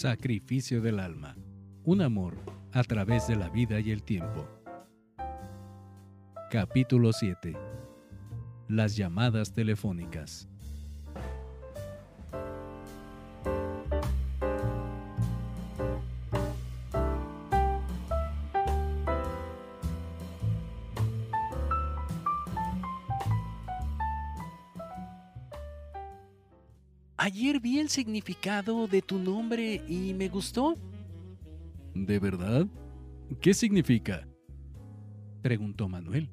Sacrificio del alma. Un amor a través de la vida y el tiempo. Capítulo 7. Las llamadas telefónicas. Ayer vi el significado de tu nombre y me gustó. ¿De verdad? ¿Qué significa? preguntó Manuel.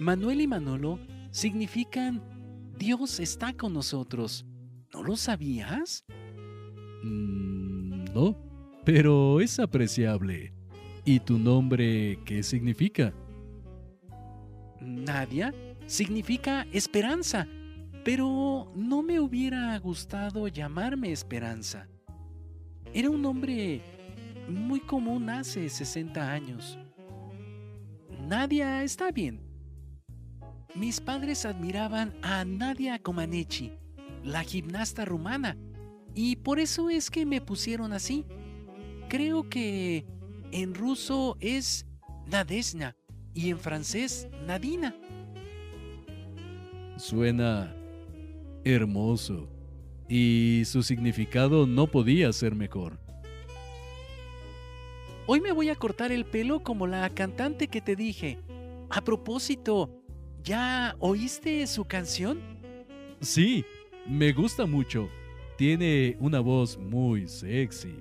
Manuel y Manolo significan Dios está con nosotros. ¿No lo sabías? Mm, no, pero es apreciable. ¿Y tu nombre qué significa? Nadia significa esperanza pero no me hubiera gustado llamarme Esperanza. Era un nombre muy común hace 60 años. Nadia está bien. Mis padres admiraban a Nadia Comaneci, la gimnasta rumana, y por eso es que me pusieron así. Creo que en ruso es Nadesna y en francés Nadina. Suena hermoso, y su significado no podía ser mejor. Hoy me voy a cortar el pelo como la cantante que te dije. A propósito, ¿ya oíste su canción? Sí, me gusta mucho. Tiene una voz muy sexy.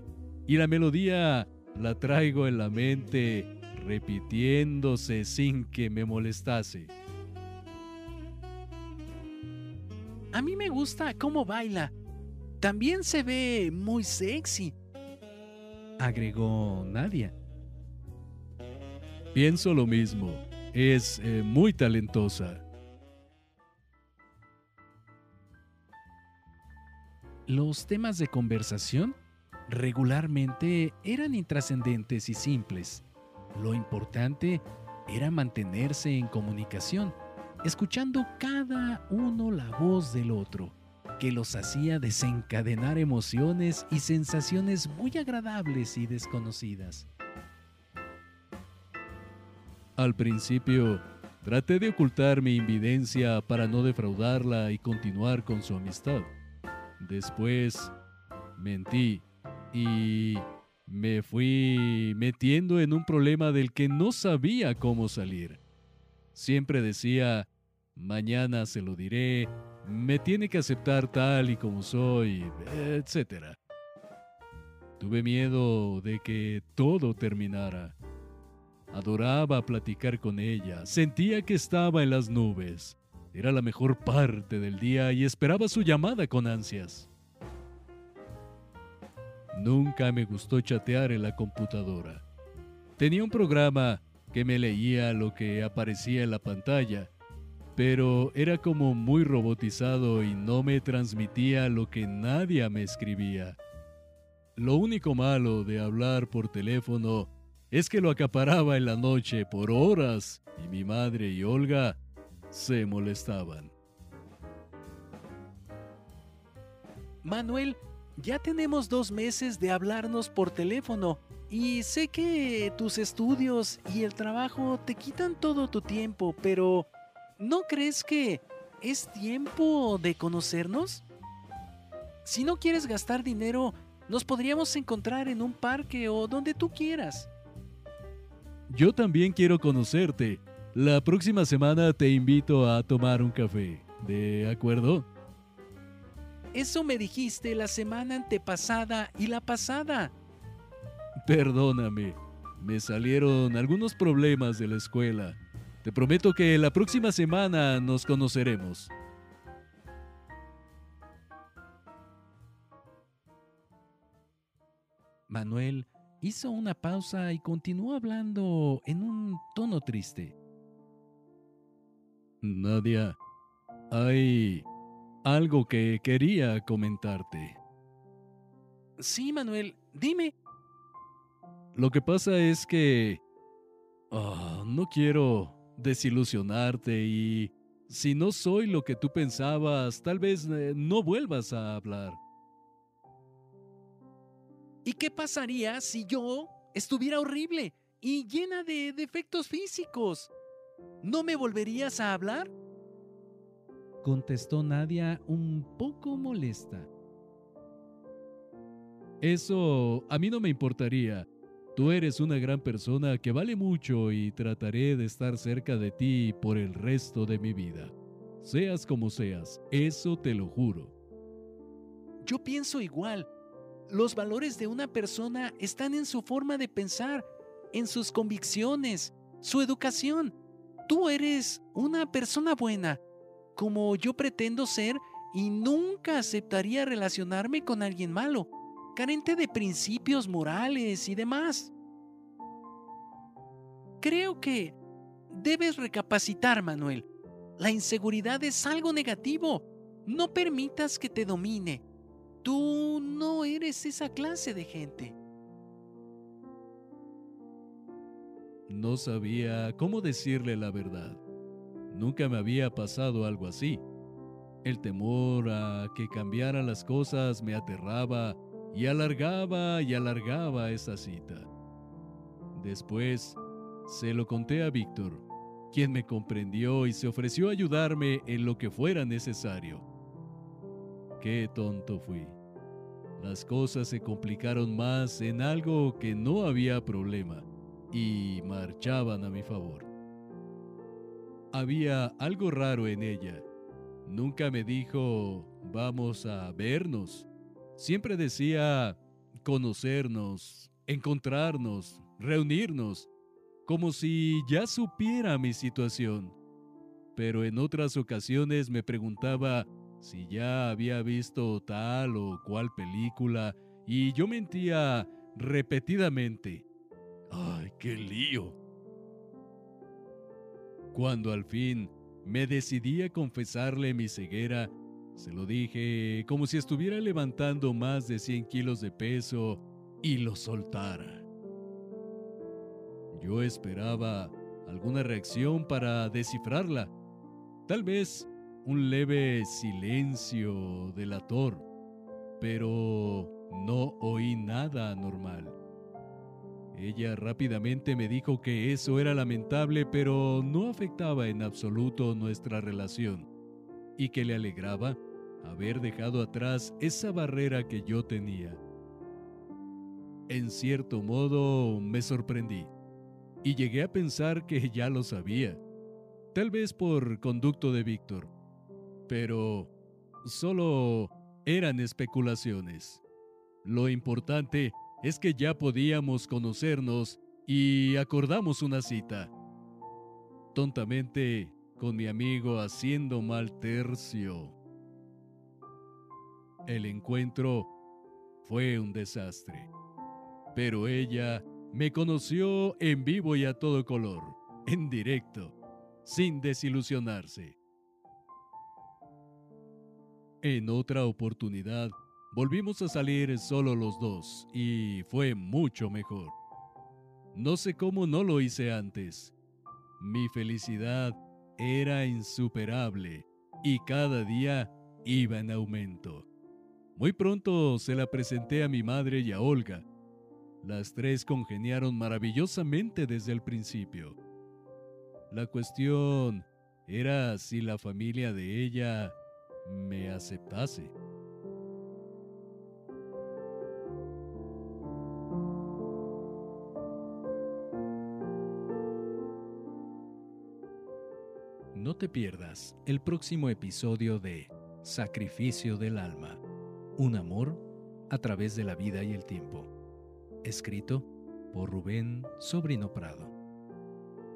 Y la melodía la traigo en la mente repitiéndose sin que me molestase. A mí me gusta cómo baila. También se ve muy sexy. Agregó Nadia. Pienso lo mismo. Es eh, muy talentosa. Los temas de conversación regularmente eran intrascendentes y simples. Lo importante era mantenerse en comunicación escuchando cada uno la voz del otro, que los hacía desencadenar emociones y sensaciones muy agradables y desconocidas. Al principio, traté de ocultar mi invidencia para no defraudarla y continuar con su amistad. Después, mentí y me fui metiendo en un problema del que no sabía cómo salir. Siempre decía, mañana se lo diré, me tiene que aceptar tal y como soy, etc. Tuve miedo de que todo terminara. Adoraba platicar con ella, sentía que estaba en las nubes. Era la mejor parte del día y esperaba su llamada con ansias. Nunca me gustó chatear en la computadora. Tenía un programa que me leía lo que aparecía en la pantalla pero era como muy robotizado y no me transmitía lo que nadie me escribía. Lo único malo de hablar por teléfono es que lo acaparaba en la noche por horas y mi madre y Olga se molestaban. Manuel, ya tenemos dos meses de hablarnos por teléfono y sé que tus estudios y el trabajo te quitan todo tu tiempo, pero ¿No crees que es tiempo de conocernos? Si no quieres gastar dinero, nos podríamos encontrar en un parque o donde tú quieras. Yo también quiero conocerte. La próxima semana te invito a tomar un café. ¿De acuerdo? Eso me dijiste la semana antepasada y la pasada. Perdóname, me salieron algunos problemas de la escuela te prometo que la próxima semana nos conoceremos. Manuel hizo una pausa y continuó hablando en un tono triste. Nadia, hay algo que quería comentarte. Sí, Manuel, dime. Lo que pasa es que... Ah, no quiero desilusionarte y si no soy lo que tú pensabas, tal vez eh, no vuelvas a hablar. ¿Y qué pasaría si yo estuviera horrible y llena de defectos físicos? ¿No me volverías a hablar? Contestó Nadia un poco molesta. Eso a mí no me importaría. Tú eres una gran persona que vale mucho y trataré de estar cerca de ti por el resto de mi vida. Seas como seas, eso te lo juro. Yo pienso igual. Los valores de una persona están en su forma de pensar, en sus convicciones, su educación. Tú eres una persona buena, como yo pretendo ser, y nunca aceptaría relacionarme con alguien malo, carente de principios morales y demás. Creo que debes recapacitar, Manuel. La inseguridad es algo negativo. No permitas que te domine. Tú no eres esa clase de gente. No sabía cómo decirle la verdad. Nunca me había pasado algo así. El temor a que cambiaran las cosas me aterraba y alargaba y alargaba esa cita. Después se lo conté a Víctor, quien me comprendió y se ofreció a ayudarme en lo que fuera necesario. Qué tonto fui. Las cosas se complicaron más en algo que no había problema y marchaban a mi favor. Había algo raro en ella. Nunca me dijo, vamos a vernos. Siempre decía, conocernos, encontrarnos, reunirnos como si ya supiera mi situación. Pero en otras ocasiones me preguntaba si ya había visto tal o cual película y yo mentía repetidamente. ¡Ay, qué lío! Cuando al fin me decidí a confesarle mi ceguera, se lo dije como si estuviera levantando más de 100 kilos de peso y lo soltara. Yo esperaba alguna reacción para descifrarla. Tal vez un leve silencio delator, pero no oí nada anormal. Ella rápidamente me dijo que eso era lamentable, pero no afectaba en absoluto nuestra relación, y que le alegraba haber dejado atrás esa barrera que yo tenía. En cierto modo me sorprendí y llegué a pensar que ya lo sabía, tal vez por conducto de Víctor, pero solo eran especulaciones. Lo importante es que ya podíamos conocernos y acordamos una cita. Tontamente, con mi amigo haciendo mal tercio. El encuentro fue un desastre, pero ella me conoció en vivo y a todo color, en directo, sin desilusionarse. En otra oportunidad, volvimos a salir solo los dos y fue mucho mejor. No sé cómo no lo hice antes. Mi felicidad era insuperable y cada día iba en aumento. Muy pronto se la presenté a mi madre y a Olga, las tres congeniaron maravillosamente desde el principio. La cuestión era si la familia de ella me aceptase. No te pierdas el próximo episodio de Sacrificio del Alma, un amor a través de la vida y el tiempo escrito por Rubén Sobrino Prado.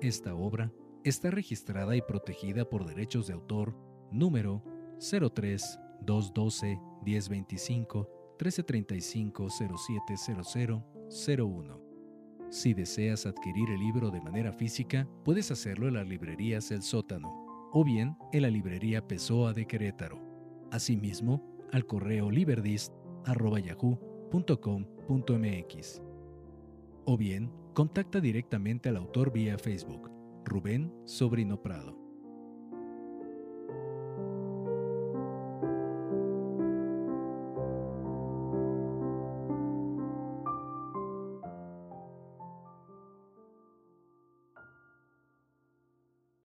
Esta obra está registrada y protegida por derechos de autor número 03 212 1025 1335 0700 01. Si deseas adquirir el libro de manera física, puedes hacerlo en las librerías El Sótano o bien en la librería Pessoa de Querétaro. Asimismo, al correo liberdist.yahoo.com .mx. O bien, contacta directamente al autor vía Facebook, Rubén Sobrino Prado.